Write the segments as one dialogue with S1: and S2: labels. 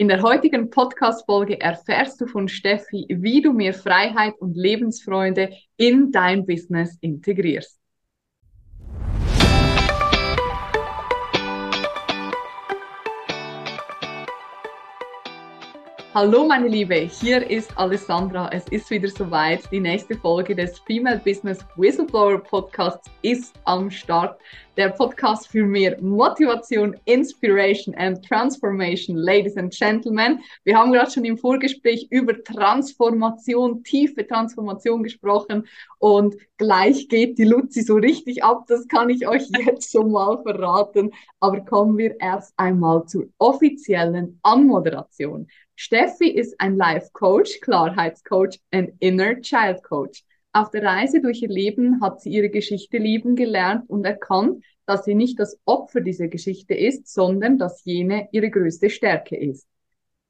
S1: In der heutigen Podcast-Folge erfährst du von Steffi, wie du mehr Freiheit und Lebensfreunde in dein Business integrierst. Hallo meine Liebe, hier ist Alessandra. Es ist wieder soweit. Die nächste Folge des Female Business Whistleblower Podcasts ist am Start. Der Podcast für mehr Motivation, Inspiration and Transformation, Ladies and Gentlemen. Wir haben gerade schon im Vorgespräch über Transformation, tiefe Transformation gesprochen und gleich geht die Luzi so richtig ab. Das kann ich euch jetzt schon mal verraten. Aber kommen wir erst einmal zur offiziellen Anmoderation. Steffi ist ein Life Coach, Klarheitscoach und Inner Child Coach. Auf der Reise durch ihr Leben hat sie ihre Geschichte lieben gelernt und erkannt, dass sie nicht das Opfer dieser Geschichte ist, sondern dass jene ihre größte Stärke ist.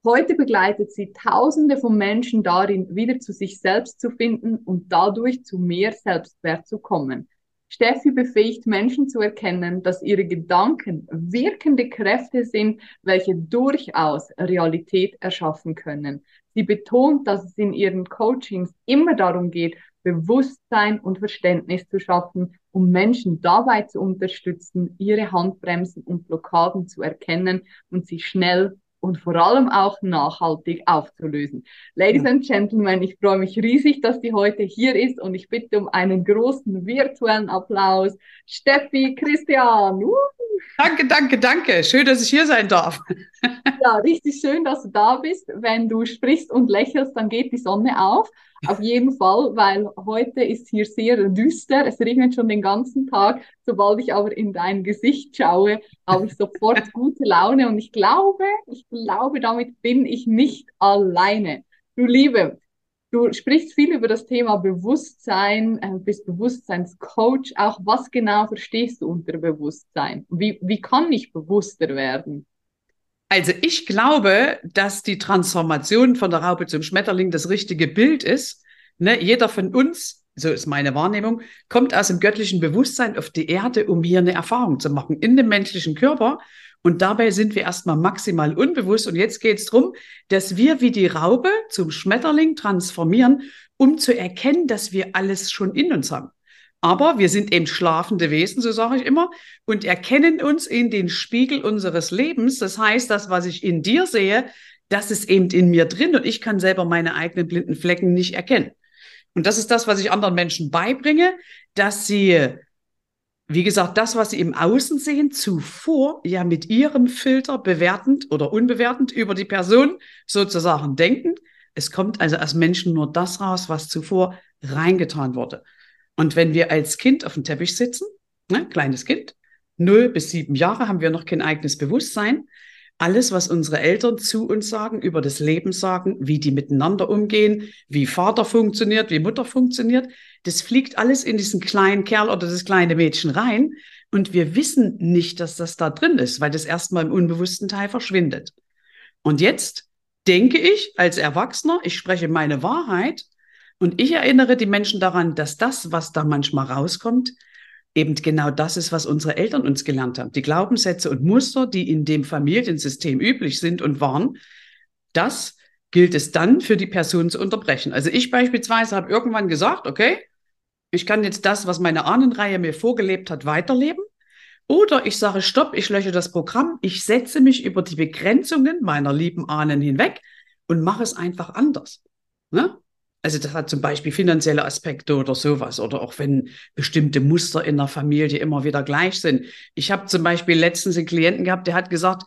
S1: Heute begleitet sie Tausende von Menschen darin, wieder zu sich selbst zu finden und dadurch zu mehr Selbstwert zu kommen. Steffi befähigt Menschen zu erkennen, dass ihre Gedanken wirkende Kräfte sind, welche durchaus Realität erschaffen können. Sie betont, dass es in ihren Coachings immer darum geht, Bewusstsein und Verständnis zu schaffen, um Menschen dabei zu unterstützen, ihre Handbremsen und Blockaden zu erkennen und sie schnell und vor allem auch nachhaltig aufzulösen. Ladies and Gentlemen, ich freue mich riesig, dass die heute hier ist und ich bitte um einen großen virtuellen Applaus. Steffi, Christian. Uh.
S2: Danke, danke, danke. Schön, dass ich hier sein darf.
S1: ja, richtig schön, dass du da bist. Wenn du sprichst und lächelst, dann geht die Sonne auf. Auf jeden Fall, weil heute ist hier sehr düster. Es regnet schon den ganzen Tag. Sobald ich aber in dein Gesicht schaue, habe ich sofort gute Laune und ich glaube, ich glaube, damit bin ich nicht alleine. Du Liebe, du sprichst viel über das Thema Bewusstsein, äh, bist Bewusstseinscoach. Auch was genau verstehst du unter Bewusstsein? Wie, wie kann ich bewusster werden?
S2: Also ich glaube, dass die Transformation von der Raupe zum Schmetterling das richtige Bild ist. Ne? Jeder von uns, so ist meine Wahrnehmung, kommt aus dem göttlichen Bewusstsein auf die Erde, um hier eine Erfahrung zu machen in dem menschlichen Körper. Und dabei sind wir erstmal maximal unbewusst. Und jetzt geht es darum, dass wir wie die Raupe zum Schmetterling transformieren, um zu erkennen, dass wir alles schon in uns haben. Aber wir sind eben schlafende Wesen, so sage ich immer, und erkennen uns in den Spiegel unseres Lebens. Das heißt, das, was ich in dir sehe, das ist eben in mir drin und ich kann selber meine eigenen blinden Flecken nicht erkennen. Und das ist das, was ich anderen Menschen beibringe, dass sie, wie gesagt, das, was sie im Außen sehen, zuvor ja mit ihrem Filter bewertend oder unbewertend über die Person sozusagen denken. Es kommt also als Menschen nur das raus, was zuvor reingetan wurde. Und wenn wir als Kind auf dem Teppich sitzen, ne, kleines Kind, null bis sieben Jahre haben wir noch kein eigenes Bewusstsein. Alles, was unsere Eltern zu uns sagen, über das Leben sagen, wie die miteinander umgehen, wie Vater funktioniert, wie Mutter funktioniert, das fliegt alles in diesen kleinen Kerl oder das kleine Mädchen rein. Und wir wissen nicht, dass das da drin ist, weil das erstmal im unbewussten Teil verschwindet. Und jetzt denke ich als Erwachsener, ich spreche meine Wahrheit und ich erinnere die Menschen daran, dass das, was da manchmal rauskommt, eben genau das ist, was unsere Eltern uns gelernt haben. Die Glaubenssätze und Muster, die in dem Familiensystem üblich sind und waren, das gilt es dann für die Person zu unterbrechen. Also ich beispielsweise habe irgendwann gesagt, okay, ich kann jetzt das, was meine Ahnenreihe mir vorgelebt hat, weiterleben. Oder ich sage, stopp, ich lösche das Programm, ich setze mich über die Begrenzungen meiner lieben Ahnen hinweg und mache es einfach anders. Ne? Also das hat zum Beispiel finanzielle Aspekte oder sowas oder auch wenn bestimmte Muster in der Familie immer wieder gleich sind. Ich habe zum Beispiel letztens einen Klienten gehabt, der hat gesagt,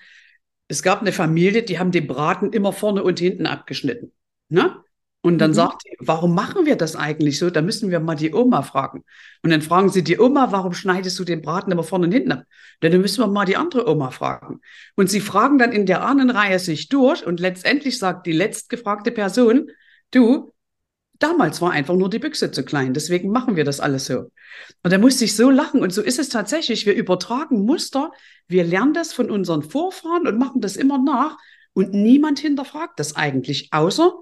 S2: es gab eine Familie, die haben den Braten immer vorne und hinten abgeschnitten. Ne? Und dann mhm. sagt sie, warum machen wir das eigentlich so? Da müssen wir mal die Oma fragen. Und dann fragen sie die Oma, warum schneidest du den Braten immer vorne und hinten ab? Dann müssen wir mal die andere Oma fragen. Und sie fragen dann in der Ahnenreihe sich durch und letztendlich sagt die letztgefragte Person, du, Damals war einfach nur die Büchse zu klein, deswegen machen wir das alles so. Und da musste ich so lachen und so ist es tatsächlich. Wir übertragen Muster, wir lernen das von unseren Vorfahren und machen das immer nach und niemand hinterfragt das eigentlich, außer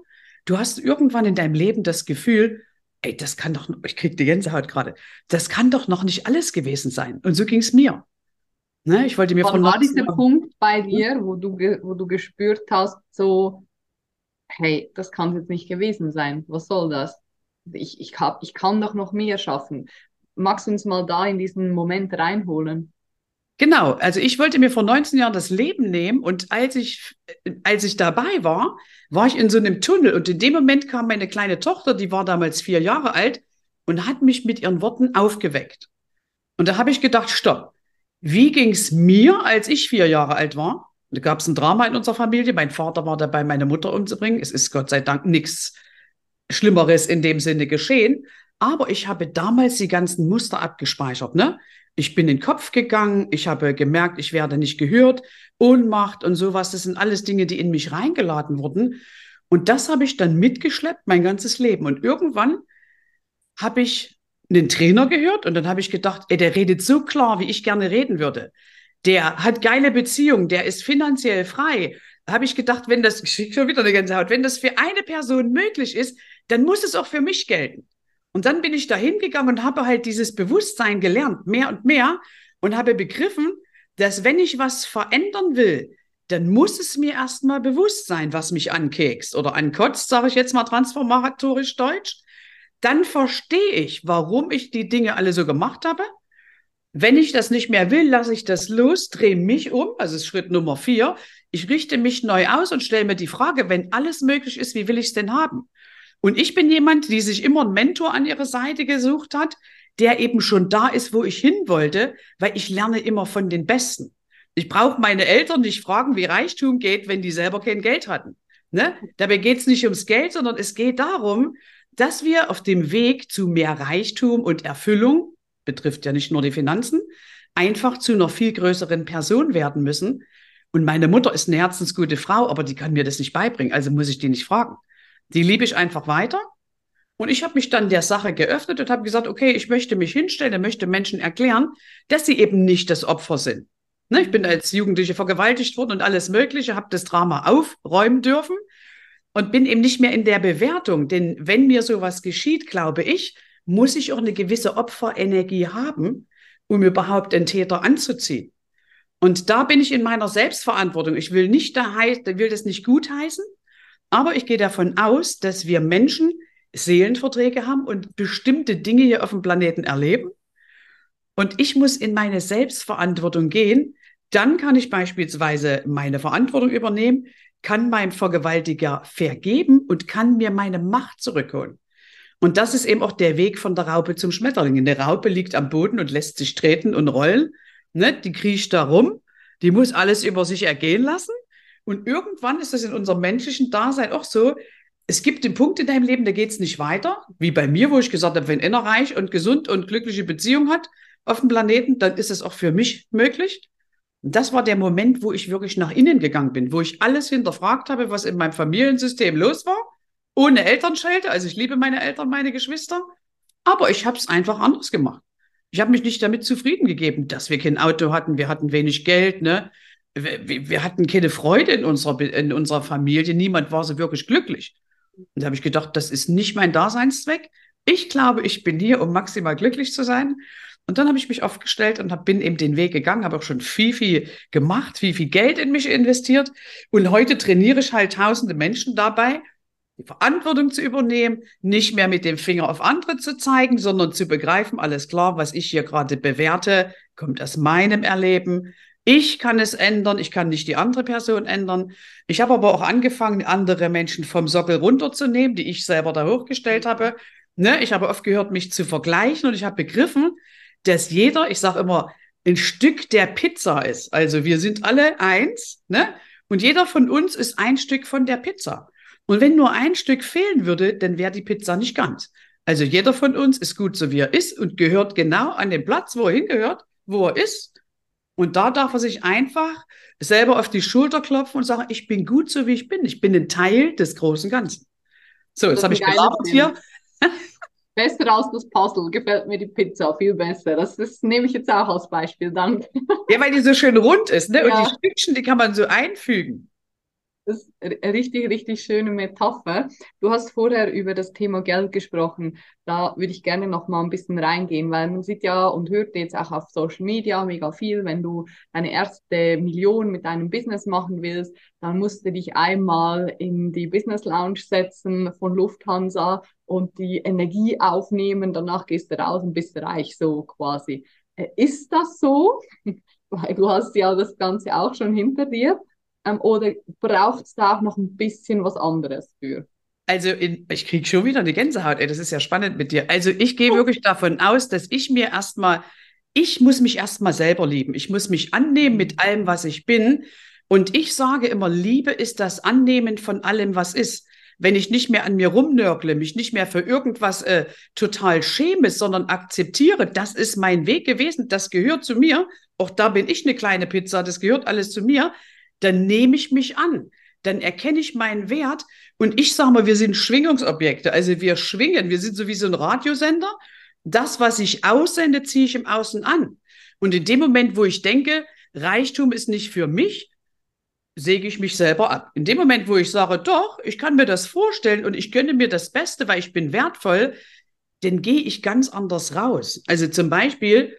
S2: du hast irgendwann in deinem Leben das Gefühl, ey, das kann doch, ich krieg die Gänsehaut gerade, das kann doch noch nicht alles gewesen sein. Und so ging es mir.
S1: Ne, ich wollte mir Wann von war dieser Punkt, bei dir, wo du, wo du gespürt hast, so, hey, das kann jetzt nicht gewesen sein. Was soll das? Ich, ich, hab, ich kann doch noch mehr schaffen. Magst du uns mal da in diesen Moment reinholen?
S2: Genau, also ich wollte mir vor 19 Jahren das Leben nehmen und als ich, als ich dabei war, war ich in so einem Tunnel und in dem Moment kam meine kleine Tochter, die war damals vier Jahre alt und hat mich mit ihren Worten aufgeweckt. Und da habe ich gedacht, stopp, wie ging es mir, als ich vier Jahre alt war? Da gab es ein Drama in unserer Familie. Mein Vater war dabei, meine Mutter umzubringen. Es ist Gott sei Dank nichts Schlimmeres in dem Sinne geschehen. Aber ich habe damals die ganzen Muster abgespeichert. Ne? Ich bin in den Kopf gegangen, ich habe gemerkt, ich werde nicht gehört, Ohnmacht und sowas. Das sind alles Dinge, die in mich reingeladen wurden. Und das habe ich dann mitgeschleppt, mein ganzes Leben. Und irgendwann habe ich einen Trainer gehört und dann habe ich gedacht, ey, der redet so klar, wie ich gerne reden würde der hat geile Beziehungen, der ist finanziell frei. Habe ich gedacht, wenn das, ich schon wieder eine Gänsehaut, wenn das für eine Person möglich ist, dann muss es auch für mich gelten. Und dann bin ich da hingegangen und habe halt dieses Bewusstsein gelernt, mehr und mehr, und habe begriffen, dass wenn ich was verändern will, dann muss es mir erstmal bewusst sein, was mich ankekst oder ankotzt, sage ich jetzt mal transformatorisch deutsch. Dann verstehe ich, warum ich die Dinge alle so gemacht habe wenn ich das nicht mehr will, lasse ich das los, drehe mich um, also ist Schritt Nummer vier. Ich richte mich neu aus und stelle mir die Frage, wenn alles möglich ist, wie will ich es denn haben? Und ich bin jemand, die sich immer einen Mentor an ihre Seite gesucht hat, der eben schon da ist, wo ich hin wollte, weil ich lerne immer von den Besten. Ich brauche meine Eltern nicht fragen, wie Reichtum geht, wenn die selber kein Geld hatten. Ne? Dabei geht es nicht ums Geld, sondern es geht darum, dass wir auf dem Weg zu mehr Reichtum und Erfüllung betrifft ja nicht nur die Finanzen, einfach zu einer viel größeren Person werden müssen. Und meine Mutter ist eine herzensgute Frau, aber die kann mir das nicht beibringen, also muss ich die nicht fragen. Die liebe ich einfach weiter. Und ich habe mich dann der Sache geöffnet und habe gesagt, okay, ich möchte mich hinstellen, ich möchte Menschen erklären, dass sie eben nicht das Opfer sind. Ne, ich bin als Jugendliche vergewaltigt worden und alles Mögliche, habe das Drama aufräumen dürfen und bin eben nicht mehr in der Bewertung. Denn wenn mir sowas geschieht, glaube ich, muss ich auch eine gewisse Opferenergie haben, um überhaupt den Täter anzuziehen. Und da bin ich in meiner Selbstverantwortung. Ich will nicht da will das nicht gutheißen, aber ich gehe davon aus, dass wir Menschen Seelenverträge haben und bestimmte Dinge hier auf dem Planeten erleben. Und ich muss in meine Selbstverantwortung gehen. Dann kann ich beispielsweise meine Verantwortung übernehmen, kann meinem Vergewaltiger vergeben und kann mir meine Macht zurückholen. Und das ist eben auch der Weg von der Raupe zum Schmetterling. Eine Raupe liegt am Boden und lässt sich treten und rollen. Ne? Die kriecht da rum. Die muss alles über sich ergehen lassen. Und irgendwann ist das in unserem menschlichen Dasein auch so. Es gibt den Punkt in deinem Leben, da geht es nicht weiter. Wie bei mir, wo ich gesagt habe, wenn einer reich und gesund und glückliche Beziehung hat auf dem Planeten, dann ist es auch für mich möglich. Und das war der Moment, wo ich wirklich nach innen gegangen bin, wo ich alles hinterfragt habe, was in meinem Familiensystem los war ohne Elternschelte. Also ich liebe meine Eltern, meine Geschwister. Aber ich habe es einfach anders gemacht. Ich habe mich nicht damit zufrieden gegeben, dass wir kein Auto hatten, wir hatten wenig Geld, ne? Wir, wir hatten keine Freude in unserer, in unserer Familie. Niemand war so wirklich glücklich. Und da habe ich gedacht, das ist nicht mein Daseinszweck. Ich glaube, ich bin hier, um maximal glücklich zu sein. Und dann habe ich mich aufgestellt und hab, bin eben den Weg gegangen, habe auch schon viel, viel gemacht, viel, viel Geld in mich investiert. Und heute trainiere ich halt tausende Menschen dabei, die Verantwortung zu übernehmen, nicht mehr mit dem Finger auf andere zu zeigen, sondern zu begreifen, alles klar, was ich hier gerade bewerte, kommt aus meinem Erleben. Ich kann es ändern, ich kann nicht die andere Person ändern. Ich habe aber auch angefangen, andere Menschen vom Sockel runterzunehmen, die ich selber da hochgestellt habe. Ne? Ich habe oft gehört, mich zu vergleichen und ich habe begriffen, dass jeder, ich sage immer, ein Stück der Pizza ist. Also wir sind alle eins, ne? Und jeder von uns ist ein Stück von der Pizza. Und wenn nur ein Stück fehlen würde, dann wäre die Pizza nicht ganz. Also jeder von uns ist gut so, wie er ist und gehört genau an den Platz, wo er hingehört, wo er ist. Und da darf er sich einfach selber auf die Schulter klopfen und sagen, ich bin gut so, wie ich bin. Ich bin ein Teil des großen Ganzen. So, jetzt habe ich gelabert hier.
S1: Besser als das Puzzle gefällt mir die Pizza viel besser. Das, das nehme ich jetzt auch als Beispiel. Danke.
S2: Ja, weil die so schön rund ist, ne? Ja. Und die Stückchen, die kann man so einfügen.
S1: Das ist eine richtig, richtig schöne Metapher. Du hast vorher über das Thema Geld gesprochen. Da würde ich gerne noch mal ein bisschen reingehen, weil man sieht ja und hört jetzt auch auf Social Media mega viel, wenn du deine erste Million mit deinem Business machen willst, dann musst du dich einmal in die Business Lounge setzen von Lufthansa und die Energie aufnehmen. Danach gehst du raus und bist reich, so quasi. Äh, ist das so? Weil du hast ja das Ganze auch schon hinter dir. Ähm, oder braucht es da auch noch ein bisschen was anderes für?
S2: Also in, ich kriege schon wieder eine Gänsehaut, ey, das ist ja spannend mit dir. Also ich gehe wirklich davon aus, dass ich mir erstmal, ich muss mich erstmal selber lieben. Ich muss mich annehmen mit allem, was ich bin. Und ich sage immer, Liebe ist das Annehmen von allem, was ist. Wenn ich nicht mehr an mir rumnörgle, mich nicht mehr für irgendwas äh, total schäme, sondern akzeptiere, das ist mein Weg gewesen, das gehört zu mir. Auch da bin ich eine kleine Pizza, das gehört alles zu mir dann nehme ich mich an. Dann erkenne ich meinen Wert und ich sage mal, wir sind Schwingungsobjekte. Also wir schwingen, wir sind so wie so ein Radiosender. Das, was ich aussende, ziehe ich im Außen an. Und in dem Moment, wo ich denke, Reichtum ist nicht für mich, säge ich mich selber ab. In dem Moment, wo ich sage, doch, ich kann mir das vorstellen und ich gönne mir das Beste, weil ich bin wertvoll, dann gehe ich ganz anders raus. Also zum Beispiel,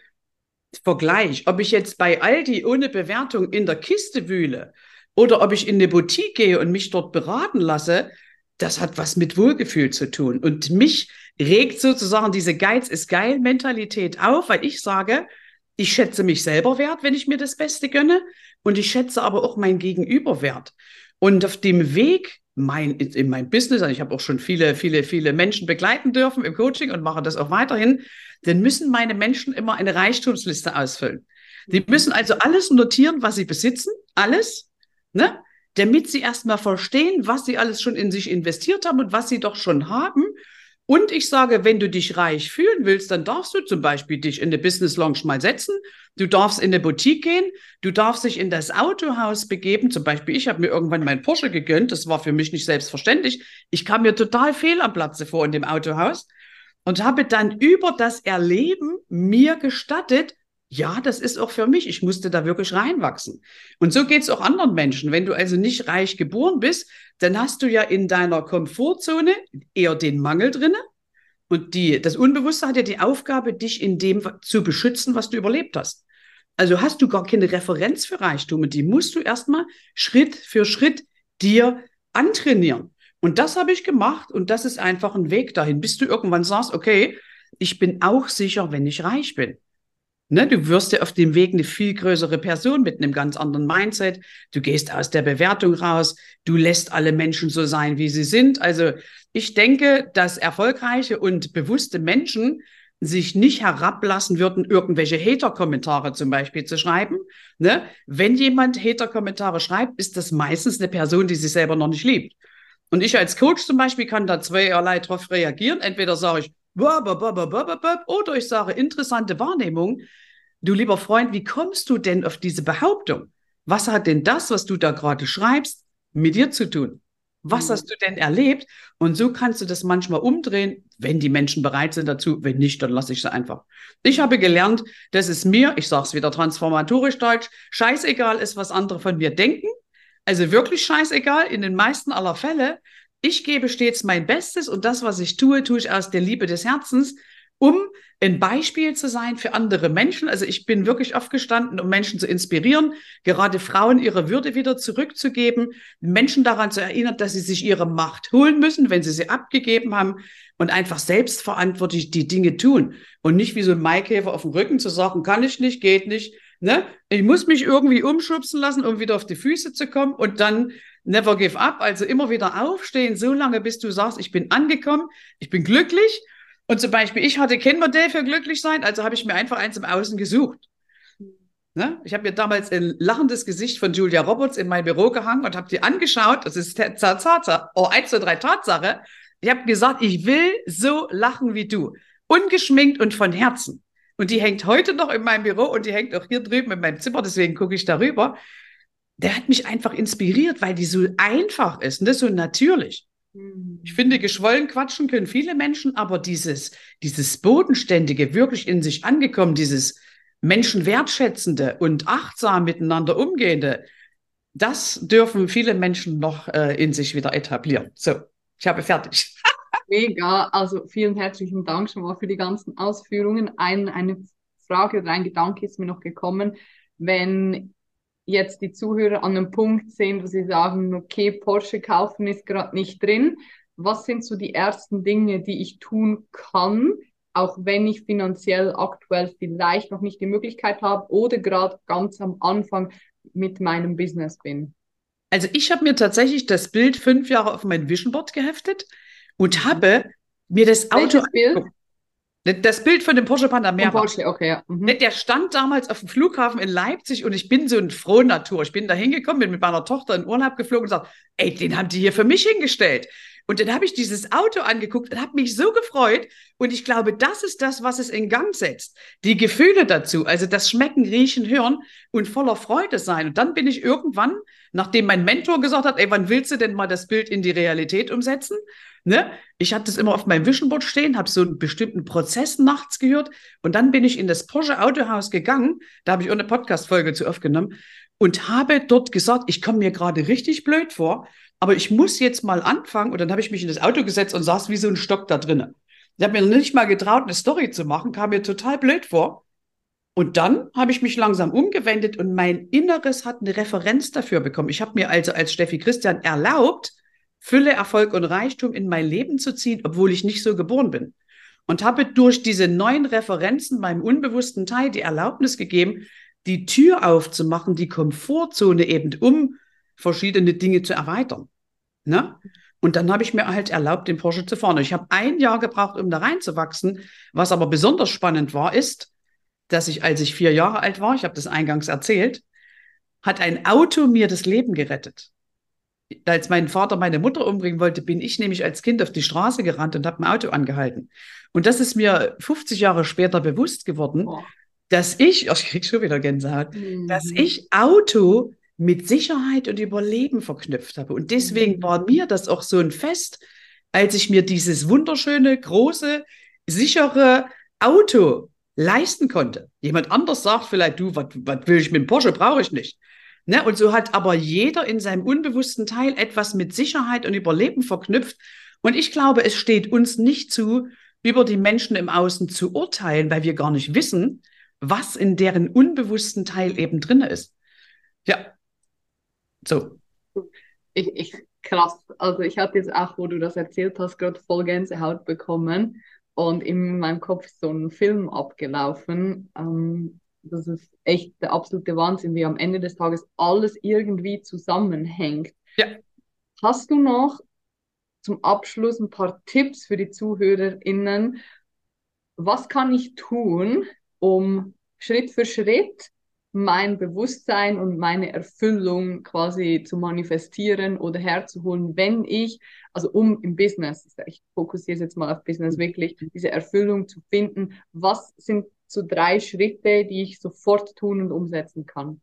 S2: Vergleich, ob ich jetzt bei Aldi ohne Bewertung in der Kiste wühle oder ob ich in eine Boutique gehe und mich dort beraten lasse, das hat was mit Wohlgefühl zu tun. Und mich regt sozusagen diese Geiz ist geil Mentalität auf, weil ich sage, ich schätze mich selber wert, wenn ich mir das Beste gönne und ich schätze aber auch mein Gegenüber wert. Und auf dem Weg mein, in mein Business, also ich habe auch schon viele, viele, viele Menschen begleiten dürfen im Coaching und mache das auch weiterhin, dann müssen meine Menschen immer eine Reichtumsliste ausfüllen. Die mhm. müssen also alles notieren, was sie besitzen, alles, ne? damit sie erstmal verstehen, was sie alles schon in sich investiert haben und was sie doch schon haben. Und ich sage, wenn du dich reich fühlen willst, dann darfst du zum Beispiel dich in eine Business Lounge mal setzen. Du darfst in eine Boutique gehen. Du darfst dich in das Autohaus begeben. Zum Beispiel, ich habe mir irgendwann meinen Porsche gegönnt. Das war für mich nicht selbstverständlich. Ich kam mir total fehl am Platze vor in dem Autohaus und habe dann über das Erleben mir gestattet, ja, das ist auch für mich. Ich musste da wirklich reinwachsen. Und so geht es auch anderen Menschen. Wenn du also nicht reich geboren bist, dann hast du ja in deiner Komfortzone eher den Mangel drinne. Und die, das Unbewusste hat ja die Aufgabe, dich in dem zu beschützen, was du überlebt hast. Also hast du gar keine Referenz für Reichtum und die musst du erstmal Schritt für Schritt dir antrainieren. Und das habe ich gemacht und das ist einfach ein Weg dahin, bis du irgendwann sagst, okay, ich bin auch sicher, wenn ich reich bin. Ne, du wirst ja auf dem Weg eine viel größere Person mit einem ganz anderen Mindset. Du gehst aus der Bewertung raus. Du lässt alle Menschen so sein, wie sie sind. Also ich denke, dass erfolgreiche und bewusste Menschen sich nicht herablassen würden, irgendwelche Hater-Kommentare zum Beispiel zu schreiben. Ne? Wenn jemand Hater-Kommentare schreibt, ist das meistens eine Person, die sich selber noch nicht liebt. Und ich als Coach zum Beispiel kann da zweierlei drauf reagieren. Entweder sage ich, oder ich sage, interessante Wahrnehmung. Du lieber Freund, wie kommst du denn auf diese Behauptung? Was hat denn das, was du da gerade schreibst, mit dir zu tun? Was mhm. hast du denn erlebt? Und so kannst du das manchmal umdrehen, wenn die Menschen bereit sind dazu. Wenn nicht, dann lasse ich sie einfach. Ich habe gelernt, dass es mir, ich sage es wieder transformatorisch deutsch, scheißegal ist, was andere von mir denken. Also wirklich scheißegal, in den meisten aller Fälle. Ich gebe stets mein Bestes und das, was ich tue, tue ich aus der Liebe des Herzens, um ein Beispiel zu sein für andere Menschen. Also ich bin wirklich aufgestanden, um Menschen zu inspirieren, gerade Frauen ihre Würde wieder zurückzugeben, Menschen daran zu erinnern, dass sie sich ihre Macht holen müssen, wenn sie sie abgegeben haben und einfach selbstverantwortlich die Dinge tun und nicht wie so ein Maikäfer auf dem Rücken zu sagen, kann ich nicht, geht nicht, Ne? Ich muss mich irgendwie umschubsen lassen, um wieder auf die Füße zu kommen und dann never give up, also immer wieder aufstehen, so lange, bis du sagst, ich bin angekommen, ich bin glücklich. Und zum Beispiel, ich hatte kein Modell für glücklich sein, also habe ich mir einfach eins im Außen gesucht. Ne? Ich habe mir damals ein lachendes Gesicht von Julia Roberts in mein Büro gehangen und habe die angeschaut. Das ist Tatsache, oh, eins, zwei, drei Tatsache. Ich habe gesagt, ich will so lachen wie du. Ungeschminkt und von Herzen. Und die hängt heute noch in meinem Büro und die hängt auch hier drüben in meinem Zimmer, deswegen gucke ich darüber. Der hat mich einfach inspiriert, weil die so einfach ist und das so natürlich. Mhm. Ich finde, geschwollen quatschen können viele Menschen, aber dieses, dieses Bodenständige, wirklich in sich angekommen, dieses Menschen wertschätzende und achtsam miteinander umgehende, das dürfen viele Menschen noch äh, in sich wieder etablieren. So, ich habe fertig.
S1: Mega, also vielen herzlichen Dank schon mal für die ganzen Ausführungen. Ein, eine Frage oder ein Gedanke ist mir noch gekommen, wenn jetzt die Zuhörer an einem Punkt sind, wo sie sagen, okay, Porsche kaufen ist gerade nicht drin. Was sind so die ersten Dinge, die ich tun kann, auch wenn ich finanziell aktuell vielleicht noch nicht die Möglichkeit habe oder gerade ganz am Anfang mit meinem Business bin?
S2: Also ich habe mir tatsächlich das Bild fünf Jahre auf mein Vision Board geheftet und mhm. habe mir das Auto
S1: Bild?
S2: Das Bild von dem Porsche Panamera.
S1: Porsche, okay, ja.
S2: Mhm. Der stand damals auf dem Flughafen in Leipzig und ich bin so ein frohe Natur. Ich bin da hingekommen, bin mit meiner Tochter in Urlaub geflogen und gesagt, ey, den haben die hier für mich hingestellt. Und dann habe ich dieses Auto angeguckt und habe mich so gefreut. Und ich glaube, das ist das, was es in Gang setzt. Die Gefühle dazu, also das Schmecken, Riechen, Hören und voller Freude sein. Und dann bin ich irgendwann, nachdem mein Mentor gesagt hat, ey, wann willst du denn mal das Bild in die Realität umsetzen? Ne? Ich hatte das immer auf meinem Vision Board stehen, habe so einen bestimmten Prozess nachts gehört und dann bin ich in das Porsche Autohaus gegangen, da habe ich auch eine Podcast-Folge zu aufgenommen und habe dort gesagt, ich komme mir gerade richtig blöd vor, aber ich muss jetzt mal anfangen und dann habe ich mich in das Auto gesetzt und saß wie so ein Stock da drinnen. Ich habe mir noch nicht mal getraut, eine Story zu machen, kam mir total blöd vor. Und dann habe ich mich langsam umgewendet und mein Inneres hat eine Referenz dafür bekommen. Ich habe mir also als Steffi Christian erlaubt, Fülle, Erfolg und Reichtum in mein Leben zu ziehen, obwohl ich nicht so geboren bin. Und habe durch diese neuen Referenzen meinem unbewussten Teil die Erlaubnis gegeben, die Tür aufzumachen, die Komfortzone eben, um verschiedene Dinge zu erweitern. Ne? Und dann habe ich mir halt erlaubt, den Porsche zu fahren. Ich habe ein Jahr gebraucht, um da reinzuwachsen. Was aber besonders spannend war, ist, dass ich, als ich vier Jahre alt war, ich habe das eingangs erzählt, hat ein Auto mir das Leben gerettet als mein Vater meine Mutter umbringen wollte, bin ich nämlich als Kind auf die Straße gerannt und habe ein Auto angehalten. Und das ist mir 50 Jahre später bewusst geworden, oh. dass ich, oh, ich krieg schon wieder Gänsehaut, mhm. dass ich Auto mit Sicherheit und Überleben verknüpft habe. Und deswegen mhm. war mir das auch so ein Fest, als ich mir dieses wunderschöne, große, sichere Auto leisten konnte. Jemand anders sagt vielleicht, du, was will ich mit dem Porsche, brauche ich nicht. Ne? Und so hat aber jeder in seinem unbewussten Teil etwas mit Sicherheit und Überleben verknüpft. Und ich glaube, es steht uns nicht zu, über die Menschen im Außen zu urteilen, weil wir gar nicht wissen, was in deren unbewussten Teil eben drin ist. Ja, so.
S1: Ich, ich, krass. Also ich hatte jetzt auch, wo du das erzählt hast, gerade voll Gänsehaut bekommen und in meinem Kopf so ein Film abgelaufen. Ähm, das ist echt der absolute Wahnsinn, wie am Ende des Tages alles irgendwie zusammenhängt.
S2: Ja.
S1: Hast du noch zum Abschluss ein paar Tipps für die ZuhörerInnen? Was kann ich tun, um Schritt für Schritt mein Bewusstsein und meine Erfüllung quasi zu manifestieren oder herzuholen, wenn ich, also um im Business, ich fokussiere jetzt mal auf Business wirklich, diese Erfüllung zu finden, was sind so drei Schritte, die ich sofort tun und umsetzen kann?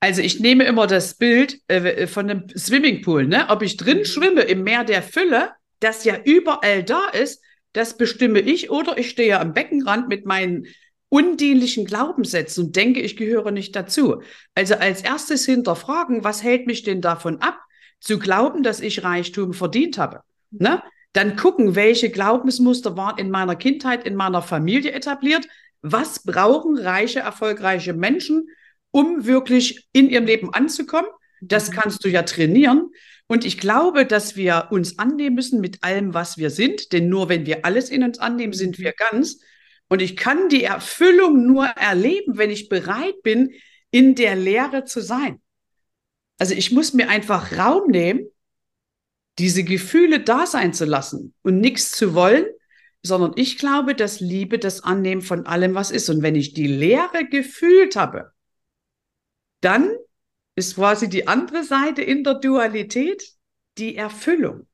S2: Also ich nehme immer das Bild äh, von einem Swimmingpool, ne? Ob ich drin mhm. schwimme im Meer der Fülle, das ja überall da ist, das bestimme ich oder ich stehe am Beckenrand mit meinen undienlichen Glaubenssätzen und denke, ich gehöre nicht dazu. Also als erstes hinterfragen, was hält mich denn davon ab, zu glauben, dass ich Reichtum verdient habe? Ne? Dann gucken, welche Glaubensmuster waren in meiner Kindheit, in meiner Familie etabliert, was brauchen reiche, erfolgreiche Menschen, um wirklich in ihrem Leben anzukommen? Das mhm. kannst du ja trainieren. Und ich glaube, dass wir uns annehmen müssen mit allem, was wir sind. Denn nur wenn wir alles in uns annehmen, sind wir ganz. Und ich kann die Erfüllung nur erleben, wenn ich bereit bin, in der Lehre zu sein. Also ich muss mir einfach Raum nehmen, diese Gefühle da sein zu lassen und nichts zu wollen, sondern ich glaube, dass Liebe das Annehmen von allem, was ist. Und wenn ich die Leere gefühlt habe, dann ist quasi die andere Seite in der Dualität die Erfüllung.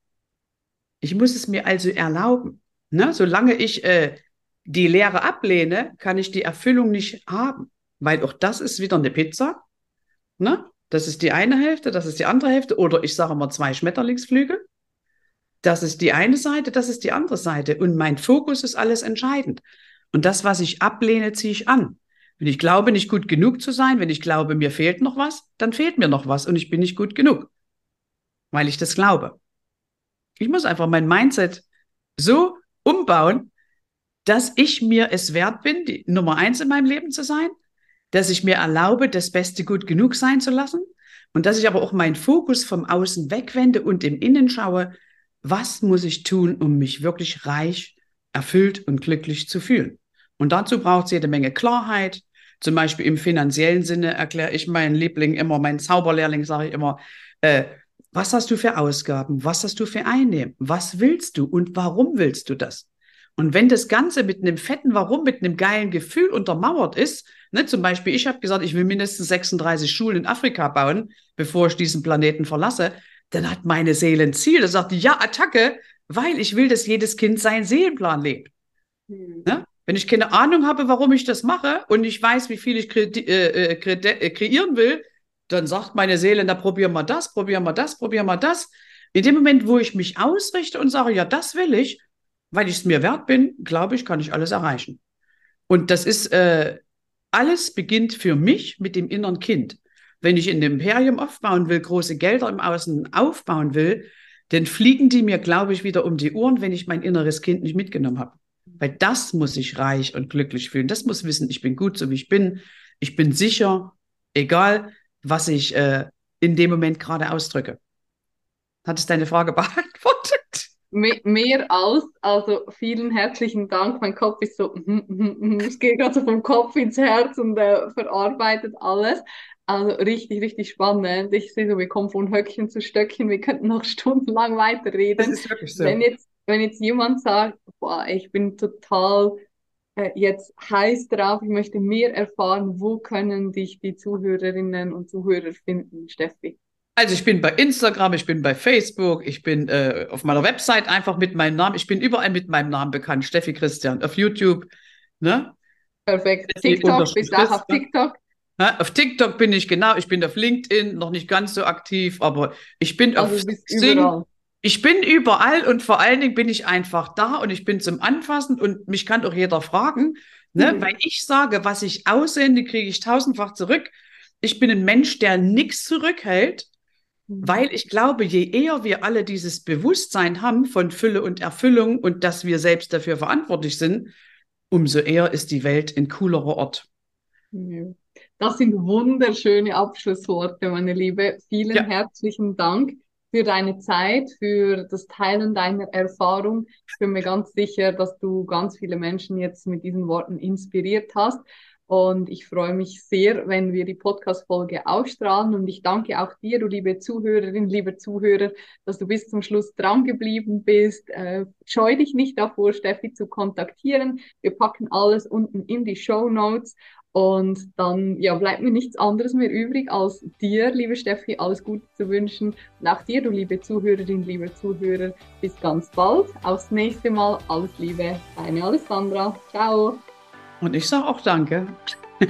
S2: Ich muss es mir also erlauben. Ne? Solange ich äh, die Leere ablehne, kann ich die Erfüllung nicht haben, weil auch das ist wieder eine Pizza. Ne? Das ist die eine Hälfte, das ist die andere Hälfte. Oder ich sage mal zwei Schmetterlingsflügel. Das ist die eine Seite, das ist die andere Seite. Und mein Fokus ist alles entscheidend. Und das, was ich ablehne, ziehe ich an. Wenn ich glaube, nicht gut genug zu sein, wenn ich glaube, mir fehlt noch was, dann fehlt mir noch was und ich bin nicht gut genug, weil ich das glaube. Ich muss einfach mein Mindset so umbauen, dass ich mir es wert bin, die Nummer eins in meinem Leben zu sein, dass ich mir erlaube, das Beste gut genug sein zu lassen und dass ich aber auch meinen Fokus vom Außen wegwende und im Innen schaue, was muss ich tun, um mich wirklich reich, erfüllt und glücklich zu fühlen. Und dazu braucht es jede Menge Klarheit. Zum Beispiel im finanziellen Sinne erkläre ich meinen Liebling immer, meinen Zauberlehrling sage ich immer, äh, was hast du für Ausgaben? Was hast du für Einnehmen? Was willst du und warum willst du das? Und wenn das Ganze mit einem fetten Warum, mit einem geilen Gefühl untermauert ist, ne, zum Beispiel, ich habe gesagt, ich will mindestens 36 Schulen in Afrika bauen, bevor ich diesen Planeten verlasse, dann hat meine Seele ein Ziel. Da sagt die, ja, Attacke, weil ich will, dass jedes Kind seinen Seelenplan lebt. Mhm. Ne? Wenn ich keine Ahnung habe, warum ich das mache und ich weiß, wie viel ich kre äh, äh, kre äh, kreieren will, dann sagt meine Seele, na probieren wir das, probieren wir das, probieren wir das. In dem Moment, wo ich mich ausrichte und sage, ja, das will ich, weil ich es mir wert bin, glaube ich, kann ich alles erreichen. Und das ist, äh, alles beginnt für mich mit dem inneren Kind. Wenn ich ein Imperium aufbauen will, große Gelder im Außen aufbauen will, dann fliegen die mir, glaube ich, wieder um die Ohren, wenn ich mein inneres Kind nicht mitgenommen habe. Weil das muss ich reich und glücklich fühlen. Das muss wissen, ich bin gut, so wie ich bin. Ich bin sicher, egal was ich äh, in dem Moment gerade ausdrücke. Hat es deine Frage beantwortet?
S1: Mehr als, also vielen herzlichen Dank. Mein Kopf ist so, es geht gerade so vom Kopf ins Herz und äh, verarbeitet alles. Also richtig, richtig spannend. Ich sehe so, wir kommen von Höckchen zu Stöckchen. Wir könnten noch stundenlang weiterreden. Das ist wirklich so. Wenn jetzt, wenn jetzt jemand sagt, boah, ich bin total äh, jetzt heiß drauf, ich möchte mehr erfahren, wo können dich die Zuhörerinnen und Zuhörer finden, Steffi?
S2: Also ich bin bei Instagram, ich bin bei Facebook, ich bin äh, auf meiner Website einfach mit meinem Namen, ich bin überall mit meinem Namen bekannt, Steffi Christian, auf YouTube, ne?
S1: Perfekt. TikTok, bist auch auf TikTok?
S2: Auf TikTok bin ich genau, ich bin auf LinkedIn noch nicht ganz so aktiv, aber ich bin also auf Sing, ich bin überall und vor allen Dingen bin ich einfach da und ich bin zum Anfassen und mich kann auch jeder fragen, ne? Mhm. weil ich sage, was ich aussende, kriege ich tausendfach zurück. Ich bin ein Mensch, der nichts zurückhält Mhm. Weil ich glaube, je eher wir alle dieses Bewusstsein haben von Fülle und Erfüllung und dass wir selbst dafür verantwortlich sind, umso eher ist die Welt ein coolerer Ort.
S1: Das sind wunderschöne Abschlussworte, meine Liebe. Vielen ja. herzlichen Dank für deine Zeit, für das Teilen deiner Erfahrung. Ich bin mir ganz sicher, dass du ganz viele Menschen jetzt mit diesen Worten inspiriert hast. Und ich freue mich sehr, wenn wir die Podcast-Folge ausstrahlen. Und ich danke auch dir, du liebe Zuhörerin, liebe Zuhörer, dass du bis zum Schluss dran geblieben bist. Äh, scheu dich nicht davor, Steffi zu kontaktieren. Wir packen alles unten in die Show Notes. Und dann ja, bleibt mir nichts anderes mehr übrig, als dir, liebe Steffi, alles Gute zu wünschen. Und auch dir, du liebe Zuhörerin, lieber Zuhörer, bis ganz bald. Aufs nächste Mal. Alles Liebe, deine Alessandra. Ciao.
S2: Und ich sage auch danke.